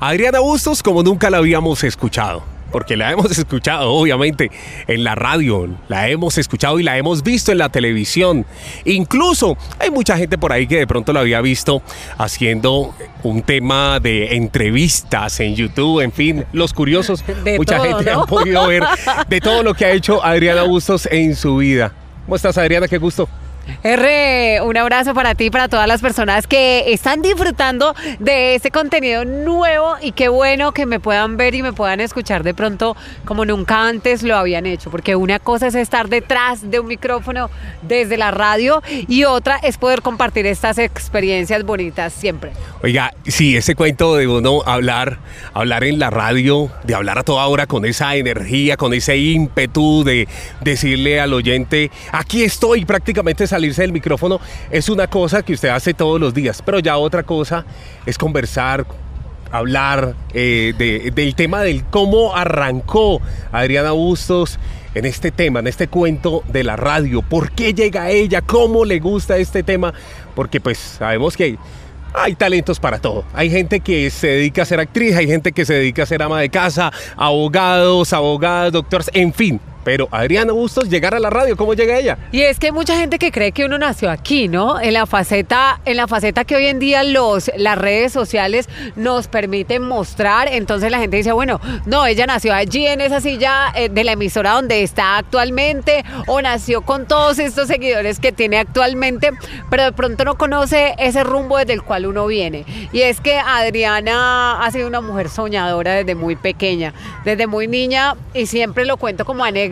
Adriana Bustos como nunca la habíamos escuchado. Porque la hemos escuchado, obviamente, en la radio, la hemos escuchado y la hemos visto en la televisión. Incluso hay mucha gente por ahí que de pronto la había visto haciendo un tema de entrevistas en YouTube, en fin, los curiosos, mucha gente ha podido ver de todo lo que ha hecho Adriana Bustos en su vida. ¿Cómo estás, Adriana? Qué gusto. R, un abrazo para ti y para todas las personas que están disfrutando de este contenido nuevo y qué bueno que me puedan ver y me puedan escuchar de pronto como nunca antes lo habían hecho, porque una cosa es estar detrás de un micrófono desde la radio y otra es poder compartir estas experiencias bonitas siempre. Oiga, sí, ese cuento de uno hablar, hablar en la radio, de hablar a toda hora con esa energía, con ese ímpetu de decirle al oyente, aquí estoy prácticamente salirse del micrófono es una cosa que usted hace todos los días, pero ya otra cosa es conversar, hablar eh, del tema del cómo arrancó Adriana Bustos en este tema, en este cuento de la radio, por qué llega ella, cómo le gusta este tema, porque pues sabemos que hay talentos para todo. Hay gente que se dedica a ser actriz, hay gente que se dedica a ser ama de casa, abogados, abogadas, doctores, en fin pero Adriana Bustos llegar a la radio, ¿cómo llega ella? Y es que hay mucha gente que cree que uno nació aquí, ¿no? En la faceta, en la faceta que hoy en día los, las redes sociales nos permiten mostrar. Entonces la gente dice, bueno, no, ella nació allí en esa silla eh, de la emisora donde está actualmente, o nació con todos estos seguidores que tiene actualmente, pero de pronto no conoce ese rumbo desde el cual uno viene. Y es que Adriana ha sido una mujer soñadora desde muy pequeña, desde muy niña, y siempre lo cuento como anécdota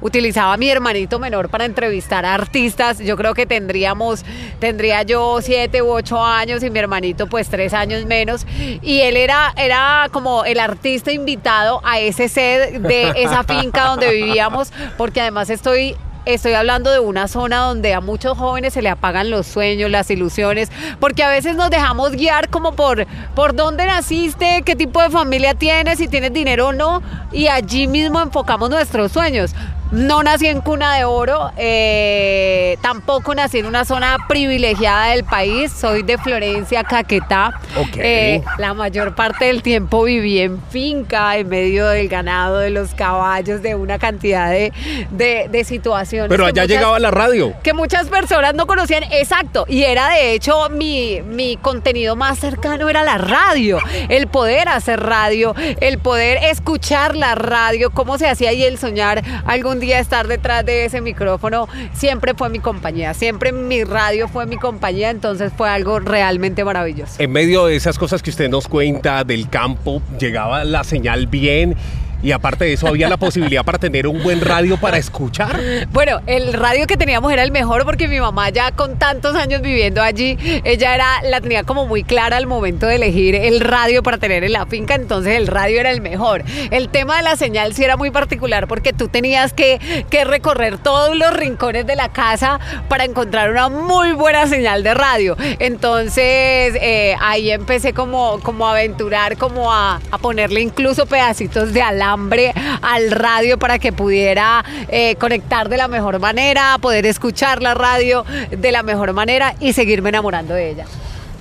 utilizaba a mi hermanito menor para entrevistar a artistas. Yo creo que tendríamos, tendría yo siete u ocho años y mi hermanito pues tres años menos. Y él era, era como el artista invitado a ese set de esa finca donde vivíamos, porque además estoy estoy hablando de una zona donde a muchos jóvenes se le apagan los sueños, las ilusiones, porque a veces nos dejamos guiar como por, por dónde naciste, qué tipo de familia tienes, si tienes dinero o no, y allí mismo enfocamos nuestros sueños. No nací en cuna de oro, eh, tampoco nací en una zona privilegiada del país, soy de Florencia, Caquetá. Eh, la mayor parte del tiempo viví en finca, en medio del ganado, de los caballos, de una cantidad de, de, situaciones. Pero allá llegaba la radio. Que muchas personas no conocían, exacto, y era de hecho mi, mi contenido más cercano era la radio, el poder hacer radio, el poder escuchar la radio, cómo se hacía y el soñar algún día estar detrás de ese micrófono siempre fue mi compañía, siempre mi radio fue mi compañía, entonces fue algo realmente maravilloso. En medio de esas cosas que usted nos cuenta del campo, llegaba la señal bien y aparte de eso, había la posibilidad para tener un buen radio para escuchar. Bueno, el radio que teníamos era el mejor porque mi mamá ya con tantos años viviendo allí, ella era la tenía como muy clara al momento de elegir el radio para tener en la finca, entonces el radio era el mejor. El tema de la señal sí era muy particular porque tú tenías que, que recorrer todos los rincones de la casa para encontrar una muy buena señal de radio. Entonces eh, ahí empecé como, como a aventurar, como a, a ponerle incluso pedacitos de alambre hambre al radio para que pudiera eh, conectar de la mejor manera, poder escuchar la radio de la mejor manera y seguirme enamorando de ella.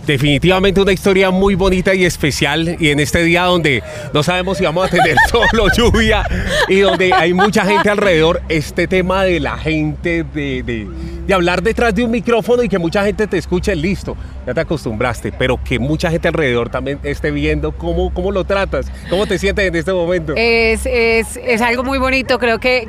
Definitivamente una historia muy bonita y especial y en este día donde no sabemos si vamos a tener solo lluvia y donde hay mucha gente alrededor, este tema de la gente, de, hablar detrás de un micrófono y que mucha gente te escuche, listo, ya te acostumbraste, pero que mucha gente alrededor también esté viendo cómo, cómo lo tratas, cómo te sientes en este momento. Es, es, es algo muy bonito, creo que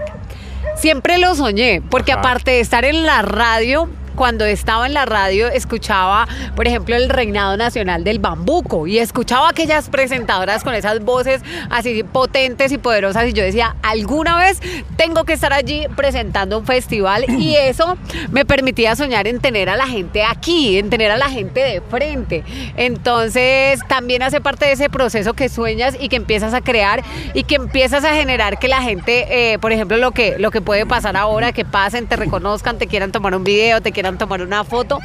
siempre lo soñé, porque aparte de estar en la radio, cuando estaba en la radio escuchaba, por ejemplo, el reinado nacional del bambuco y escuchaba aquellas presentadoras con esas voces así potentes y poderosas y yo decía, alguna vez tengo que estar allí presentando un festival y eso me permitía soñar en tener a la gente aquí, en tener a la gente de frente. Entonces también hace parte de ese proceso que sueñas y que empiezas a crear y que empiezas a generar que la gente, eh, por ejemplo, lo que, lo que puede pasar ahora, que pasen, te reconozcan, te quieran tomar un video, te quieran quieran tomar una foto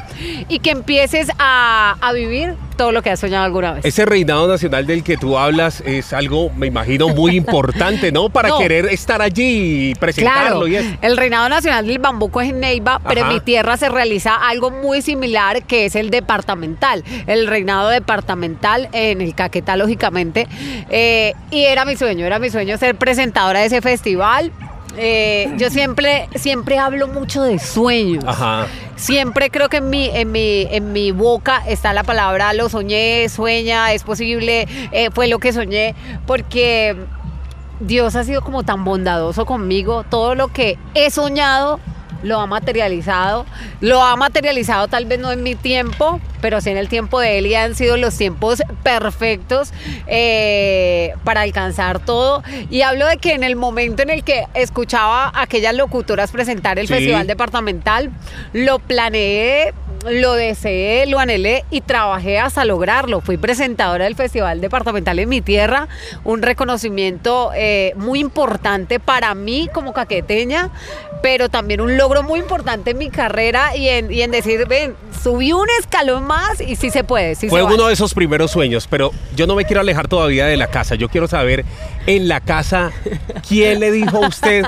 y que empieces a, a vivir todo lo que has soñado alguna vez. Ese reinado nacional del que tú hablas es algo, me imagino, muy importante, ¿no? Para No. querer estar allí y presentarlo Claro, y eso. el reinado nacional del bambuco es en Neiva, pero en mi tierra se realiza algo muy similar que es el departamental, el reinado departamental en el Caquetá, lógicamente. Eh, y era mi sueño, era mi sueño ser presentadora de ese festival. Eh, yo siempre, siempre hablo mucho de sueños. Ajá. Siempre creo que en mi, en mi, en mi boca está la palabra lo soñé, sueña, es posible, eh, fue lo que soñé, porque Dios ha sido como tan bondadoso conmigo, todo lo que he soñado lo ha materializado, lo ha materializado tal vez no en mi tiempo, pero sí en el tiempo de él y han sido los tiempos perfectos eh, para alcanzar todo. Y hablo de que en el momento en el que escuchaba a aquellas locutoras presentar el Sí. festival departamental, lo planeé, lo deseé, lo anhelé y trabajé hasta lograrlo. Fui presentadora del festival departamental en mi tierra, un reconocimiento eh, muy importante para mí como caqueteña, pero también un logro muy importante en mi carrera y en, y en decir, ven, subí un escalón más y sí se puede. Sí Fue se uno vale. de esos primeros sueños, pero yo no me quiero alejar todavía de la casa. Yo quiero saber en la casa quién le dijo a usted,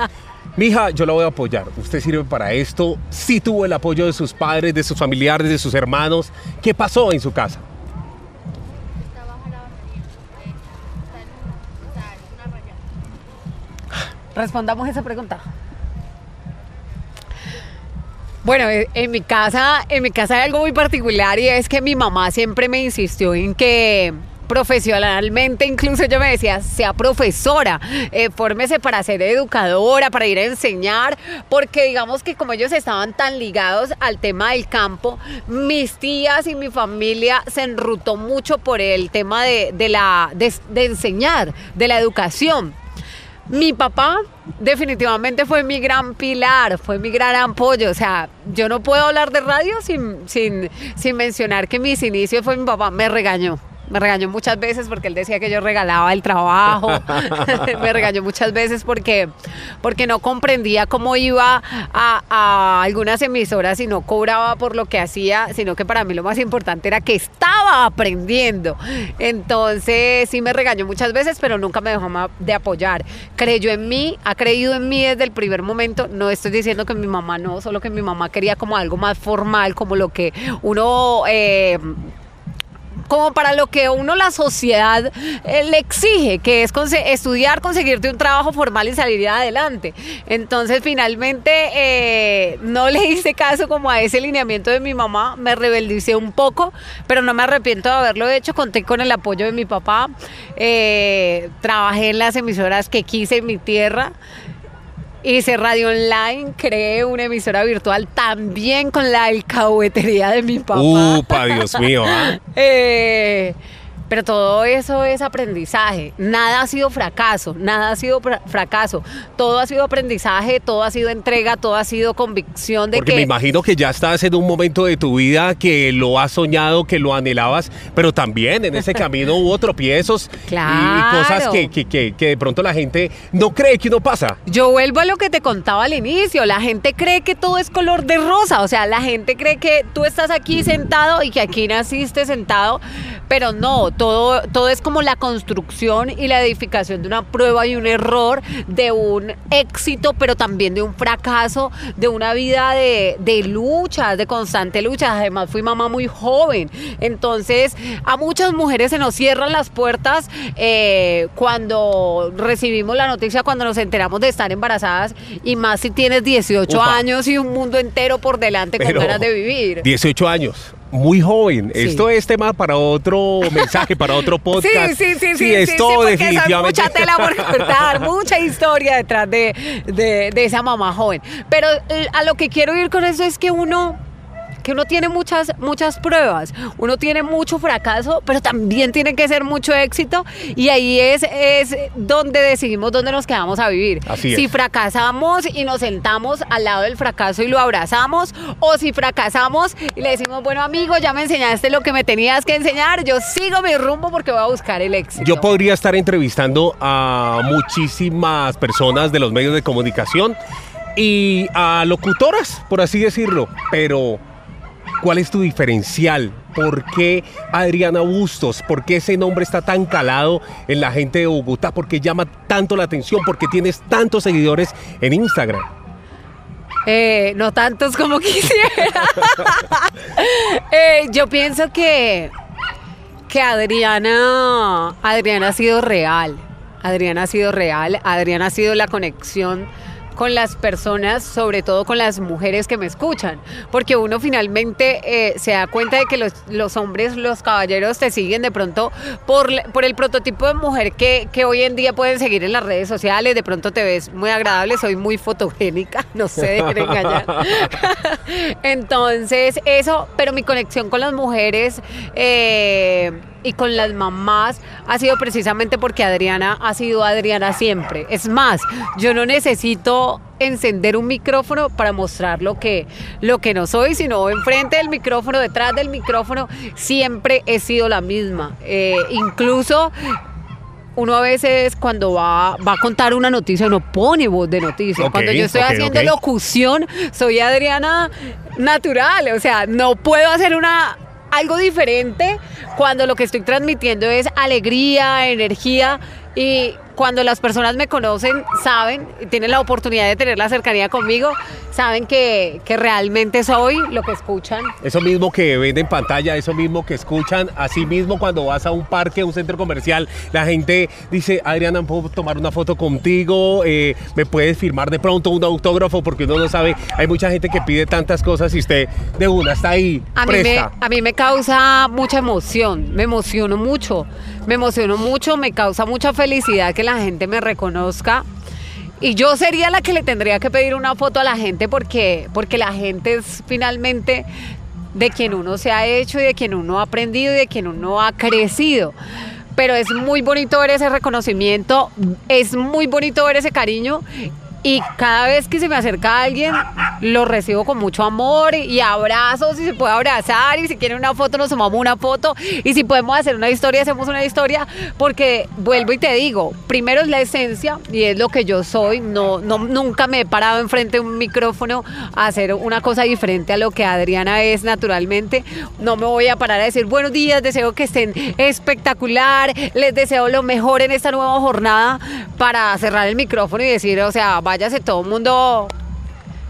mija, yo la voy a apoyar. Usted sirve para esto. Sí tuvo el apoyo de sus padres, de sus familiares, de sus hermanos. ¿Qué pasó en su casa? Respondamos esa pregunta. Bueno, eh, en mi casa, en mi casa hay algo muy particular y es que mi mamá siempre me insistió en que profesionalmente incluso yo me decía sea profesora eh, fórmese para ser educadora para ir a enseñar porque digamos que como ellos estaban tan ligados al tema del campo mis tías y mi familia se enrutó mucho por el tema de, de la de- enseñar de la educación mi papá definitivamente fue mi gran pilar, fue mi gran apoyo. O sea, yo no puedo hablar de radio sin, sin, sin mencionar que mis inicios fue mi papá. Me regañó. Me regañó muchas veces porque él decía que yo regalaba el trabajo. me regañó muchas veces porque, porque no comprendía cómo iba a, a algunas emisoras y no cobraba por lo que hacía, sino que para mí lo más importante era que estaba aprendiendo. Entonces sí me regañó muchas veces, pero nunca me dejó de apoyar. Creyó en mí, ha creído en mí desde el primer momento. No estoy diciendo que mi mamá no, solo que mi mamá quería como algo más formal, como lo que uno... eh, como para lo que uno la sociedad eh, le exige, que es estudiar, conseguirte un trabajo formal y salir adelante. Entonces finalmente eh, no le hice caso como a ese lineamiento de mi mamá, me rebeldicé un poco, pero no me arrepiento de haberlo hecho, conté con el apoyo de mi papá, eh, trabajé en las emisoras que quise en mi tierra. Hice radio online, creé una emisora virtual también con la alcahuetería de mi papá. Upa, Dios mío. ¿ah? Eh, pero todo eso es aprendizaje. Nada ha sido fracaso, nada ha sido fra- fracaso. Todo ha sido aprendizaje, todo ha sido entrega, todo ha sido convicción de Porque que me imagino que ya estás en un momento de tu vida que lo has soñado, que lo anhelabas, pero también en ese camino hubo tropiezos y- y, Claro. cosas que, que- que- que de pronto la gente no cree que uno pasa. Yo vuelvo a lo que te contaba al inicio, la gente cree que todo es color de rosa, o sea, la gente cree que tú estás aquí sentado y que aquí naciste sentado, pero no, todo, todo es como la construcción y la edificación de una prueba y un error, de un éxito, pero también de un fracaso, de una vida de, de luchas, de constante lucha. Además, fui mamá muy joven, entonces a muchas mujeres se nos cierran las puertas eh, cuando recibimos la noticia, cuando nos enteramos de estar embarazadas, y más si tienes 18 Upa. años y un mundo entero por delante con Pero ganas de vivir. 18 años. Muy joven. Sí. Esto es tema para otro mensaje, para otro podcast. Sí, sí, sí, sí, sí, esto sí, porque es mucha tela por cortar, mucha historia detrás de, de- de esa mamá joven. Pero eh, a lo que quiero ir con eso es que uno que uno tiene muchas muchas pruebas, uno tiene mucho fracaso, pero también tiene que ser mucho éxito y ahí es es donde decidimos dónde nos quedamos a vivir. Así si es. fracasamos y nos sentamos al lado del fracaso y lo abrazamos o si fracasamos y le decimos, bueno amigo, ya me enseñaste lo que me tenías que enseñar, yo sigo mi rumbo porque voy a buscar el éxito. Yo podría estar entrevistando a muchísimas personas de los medios de comunicación y a locutoras, por así decirlo. Pero, ¿cuál es tu diferencial? ¿Por qué Adriana Bustos? ¿Por qué ese nombre está tan calado en la gente de Bogotá? ¿Por qué llama tanto la atención? ¿Por qué tienes tantos seguidores en Instagram? Eh, no tantos como quisiera. Eh, yo pienso que, que Adriana, Adriana ha sido real. Adriana ha sido real. Adriana ha sido la conexión con las personas, sobre todo con las mujeres que me escuchan, porque uno finalmente eh, se da cuenta de que los, hombres, los caballeros te siguen de pronto por, por el prototipo de mujer que, que, hoy en día pueden seguir en las redes sociales, de pronto te ves muy agradable, soy muy fotogénica, no sé, dejen engañar. Entonces, eso, pero mi conexión con las mujeres... Eh, y con las mamás ha sido precisamente porque Adriana ha sido Adriana siempre. Es más, yo no necesito encender un micrófono para mostrar lo que, lo que no soy, sino enfrente del micrófono, detrás del micrófono, siempre he sido la misma. Eh, incluso uno a veces cuando va, va, a contar una noticia, uno pone voz de noticia. Okay, cuando yo estoy okay, haciendo okay. locución, soy Adriana natural. O sea, no puedo hacer una algo diferente cuando lo que estoy transmitiendo es alegría, energía y cuando las personas me conocen, saben, tienen la oportunidad de tener la cercanía conmigo, saben que, que, realmente soy lo que escuchan. Eso mismo que ven en pantalla, eso mismo que escuchan, así mismo cuando vas a un parque, a un centro comercial, la gente dice, Adriana, ¿puedo tomar una foto contigo? Eh, ¿Me puedes firmar de pronto un autógrafo? Porque uno no sabe, hay mucha gente que pide tantas cosas y usted de una está ahí. A mí, me, a mí me causa mucha emoción, me emociono mucho, me emociono mucho, me causa mucha felicidad que la gente me reconozca y yo sería la que le tendría que pedir una foto a la gente porque, porque la gente es finalmente de quien uno se ha hecho y de quien uno ha aprendido y de quien uno ha crecido. Pero es muy bonito ver ese reconocimiento, es muy bonito ver ese cariño y cada vez que se me acerca alguien lo recibo con mucho amor y abrazos y se puede abrazar y si quieren una foto nos tomamos una foto y si podemos hacer una historia hacemos una historia porque vuelvo y te digo primero es la esencia y es lo que yo soy. No, no nunca me he parado enfrente de un micrófono a hacer una cosa diferente a lo que Adriana es naturalmente. No me voy a parar a decir buenos días deseo que estén espectacular les deseo lo mejor en esta nueva jornada para cerrar el micrófono y decir o sea váyase todo el mundo.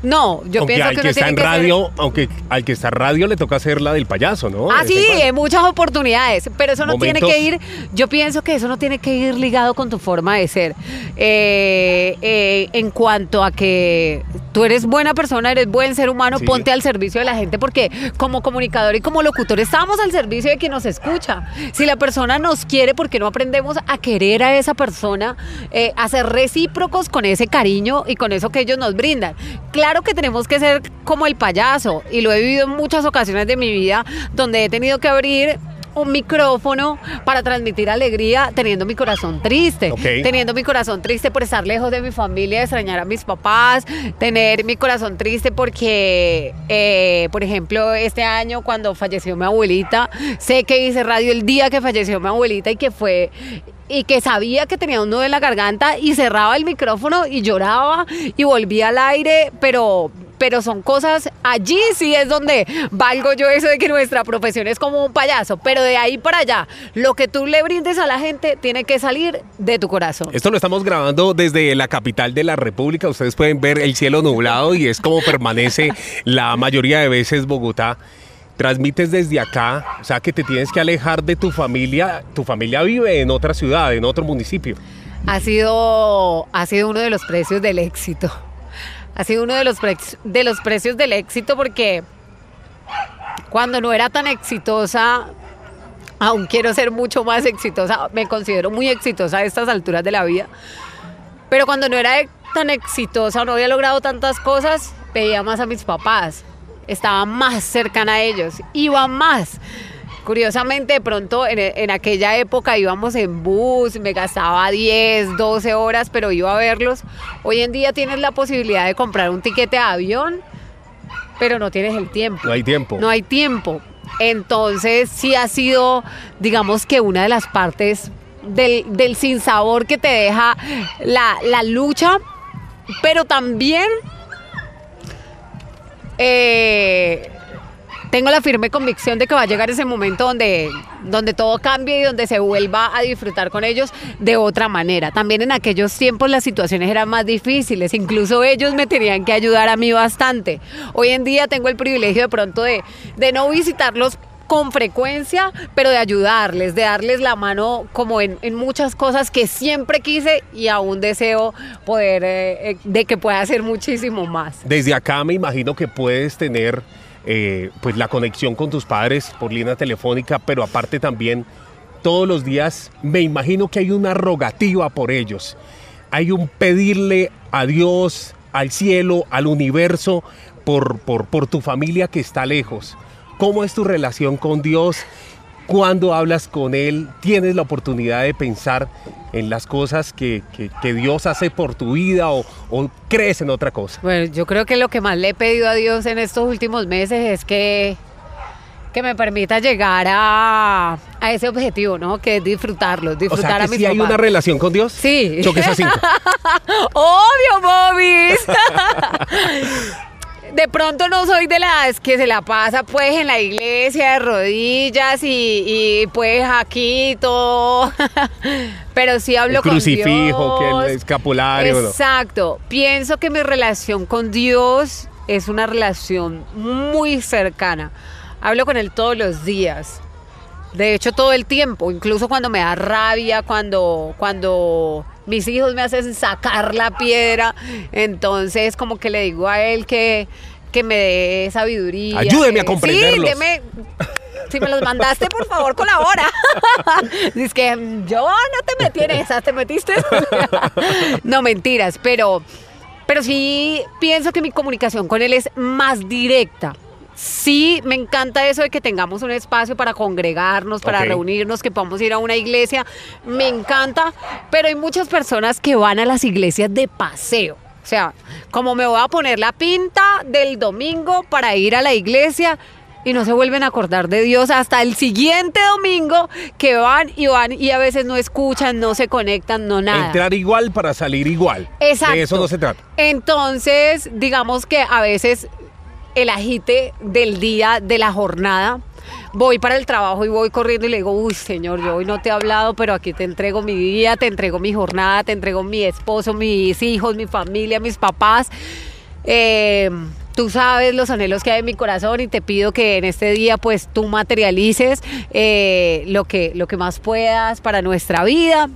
No, yo aunque pienso al que, que está tiene en radio, ser... aunque al que está en radio le toca hacer la del payaso, ¿no? Ah, De sí, hay muchas oportunidades, pero eso no tiene Momentos. que ir, yo pienso que eso no tiene que ir ligado con tu forma de ser. Eh, eh, en cuanto a que tú eres buena persona, eres buen ser humano, Sí. ponte al servicio de la gente, porque como comunicador y como locutor estamos al servicio de quien nos escucha. Si la persona nos quiere, ¿por qué no aprendemos a querer a esa persona, eh, a ser recíprocos con ese cariño y con eso que ellos nos brindan? Claro que tenemos que ser como el payaso, y lo he vivido en muchas ocasiones de mi vida, donde he tenido que abrir un micrófono para transmitir alegría teniendo mi corazón triste, teniendo mi corazón triste por estar lejos de mi familia, extrañar a mis papás, tener mi corazón triste porque, eh, por ejemplo, este año cuando falleció mi abuelita, sé que hice radio el día que falleció mi abuelita y que fue y que sabía que tenía un nudo en la garganta y cerraba el micrófono y lloraba y volvía al aire, pero pero son cosas, allí sí es donde valgo yo eso de que nuestra profesión es como un payaso, pero de ahí para allá, lo que tú le brindes a la gente tiene que salir de tu corazón. Esto lo estamos grabando desde la capital de la República. Ustedes pueden ver el cielo nublado y es como permanece la mayoría de veces Bogotá. Transmites desde acá, o sea que te tienes que alejar de tu familia. Tu familia vive en otra ciudad, en otro municipio. Ha sido, ha sido uno de los precios del éxito. Ha sido uno de los, pre- de los precios del éxito porque cuando no era tan exitosa, aún quiero ser mucho más exitosa, me considero muy exitosa a estas alturas de la vida, pero cuando no era tan exitosa no había logrado tantas cosas, veía más a mis papás, estaba más cercana a ellos, iba más. Curiosamente, de pronto en, en aquella época íbamos en bus, me gastaba 10, 12 horas, pero iba a verlos. Hoy en día tienes la posibilidad de comprar un tiquete de avión, pero no tienes el tiempo. No hay tiempo. No hay tiempo. Entonces sí ha sido, digamos que una de las partes del, del sinsabor que te deja la, la lucha, pero también eh, tengo la firme convicción de que va a llegar ese momento donde, donde todo cambie y donde se vuelva a disfrutar con ellos de otra manera. También en aquellos tiempos las situaciones eran más difíciles, incluso ellos me tenían que ayudar a mí bastante. Hoy en día tengo el privilegio de pronto de, de no visitarlos con frecuencia, pero de ayudarles, de darles la mano como en, en muchas cosas que siempre quise y aún deseo poder, eh, eh, de que pueda hacer muchísimo más. Desde acá me imagino que puedes tener eh, pues la conexión con tus padres por línea telefónica, pero aparte también todos los días me imagino que hay una rogativa por ellos. Hay un pedirle a Dios, al cielo, al universo, por, por, por tu familia que está lejos. ¿Cómo es tu relación con Dios? Cuando hablas con Él, tienes la oportunidad de pensar en las cosas que, que- que Dios hace por tu vida o, o crees en otra cosa. Bueno, yo creo que lo que más le he pedido a Dios en estos últimos meses es que, que me permita llegar a, a ese objetivo, ¿no? Que es disfrutarlo, O disfrutar sea, a que mis si hay una relación con Dios, Sí. choques a cinco. Obvio, bobis. De pronto no soy de las que se la pasa pues en la iglesia de rodillas y, y pues todo. Pero sí hablo El crucifijo, con que Dios. el escapulario, ¿no? Exacto. Pienso que mi relación con Dios es una relación muy cercana. Hablo con Él todos los días. De hecho, todo el tiempo, incluso cuando me da rabia, cuando, cuando mis hijos me hacen sacar la piedra, entonces como que le digo a él que, que me dé sabiduría. Ayúdeme a comprenderlos. Sí, deme- si me los mandaste, por favor, colabora. Dice que yo no te metí en esas, te metiste. no, mentiras, pero, pero sí pienso que mi comunicación con él es más directa. Sí, me encanta eso de que tengamos un espacio para congregarnos, para reunirnos, que podamos ir a una iglesia. Me encanta, pero hay muchas personas que van a las iglesias de paseo. O sea, como me voy a poner la pinta del domingo para ir a la iglesia y no se vuelven a acordar de Dios hasta el siguiente domingo que van y van y a veces no escuchan, no se conectan, no nada. Entrar igual para salir igual. Exacto. De eso no se trata. Entonces, digamos que a veces el agite del día, de la jornada, voy para el trabajo y voy corriendo y le digo, uy, señor, yo hoy no te he hablado, pero aquí te entrego mi día, te entrego mi jornada, te entrego mi esposo, mis hijos, mi familia, mis papás. Eh, tú sabes los anhelos que hay en mi corazón y te pido que en este día pues tú materialices eh, lo, que, lo que más puedas para nuestra vida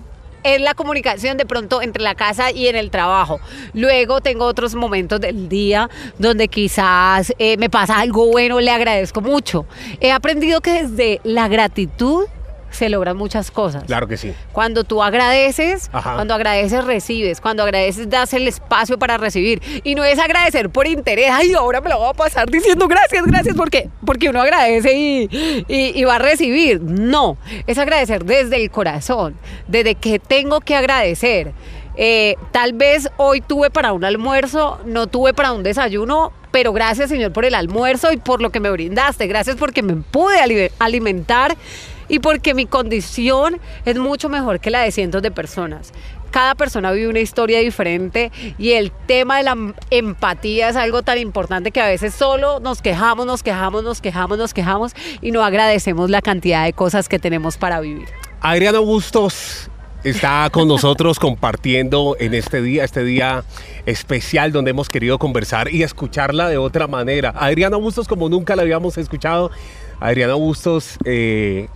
es la comunicación de pronto entre la casa y en el trabajo. Luego tengo otros momentos del día donde quizás eh, me pasa algo bueno, le agradezco mucho. He aprendido que desde la gratitud se logran muchas cosas. Claro que sí. Cuando tú agradeces, Ajá. cuando agradeces recibes, cuando agradeces das el espacio para recibir. Y no es agradecer por interés, ay, ahora me lo voy a pasar diciendo gracias, gracias, porque, porque uno agradece y, y- y va a recibir. No, es agradecer desde el corazón, desde que tengo que agradecer. Eh, tal vez hoy tuve para un almuerzo, no tuve para un desayuno, pero gracias Señor por el almuerzo y por lo que me brindaste. Gracias porque me pude ali- alimentar y porque mi condición es mucho mejor que la de cientos de personas. Cada persona vive una historia diferente y el tema de la em- empatía es algo tan importante que a veces solo nos quejamos, nos quejamos, nos quejamos, nos quejamos y no agradecemos la cantidad de cosas que tenemos para vivir. Adriana Bustos está con nosotros compartiendo en este día, este día especial donde hemos querido conversar y escucharla de otra manera. Adriana Bustos como nunca la habíamos escuchado. Adriana Bustos, eh,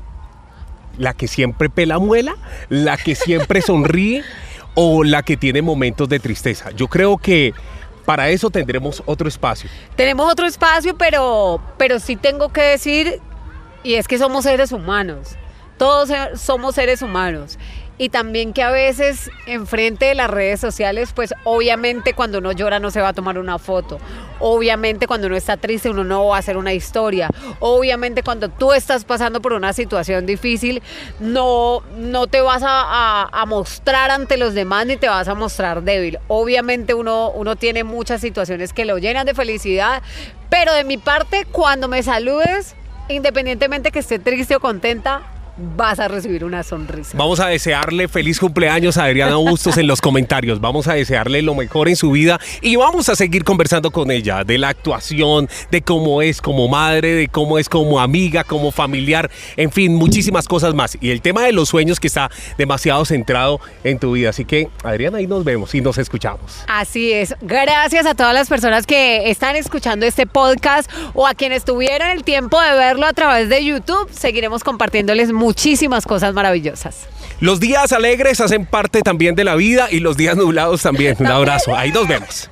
la que siempre pela muela, la que siempre sonríe o la que tiene momentos de tristeza. Yo creo que para eso tendremos otro espacio. Tenemos otro espacio, pero, pero sí tengo que decir, y es que somos seres humanos, todos somos seres humanos. Y también que a veces enfrente de las redes sociales, pues obviamente cuando uno llora no se va a tomar una foto. Obviamente cuando uno está triste uno no va a hacer una historia. Obviamente cuando tú estás pasando por una situación difícil, no, no te vas a, a- mostrar ante los demás ni te vas a mostrar débil. Obviamente uno, uno tiene muchas situaciones que lo llenan de felicidad, pero de mi parte, cuando me saludes, independientemente que esté triste o contenta, vas a recibir una sonrisa. Vamos a desearle feliz cumpleaños a Adriana Bustos en los comentarios. Vamos a desearle lo mejor en su vida y vamos a seguir conversando con ella de la actuación, de cómo es como madre, de cómo es como amiga, como familiar, en fin, muchísimas cosas más. Y el tema de los sueños que está demasiado centrado en tu vida. Así que, Adriana, ahí nos vemos y nos escuchamos. Así es. Gracias a todas las personas que están escuchando este podcast o a quienes tuvieron el tiempo de verlo a través de YouTube. Seguiremos compartiéndoles muchísimas cosas maravillosas. Los días alegres hacen parte también de la vida y los días nublados también. Un abrazo. Ahí nos vemos.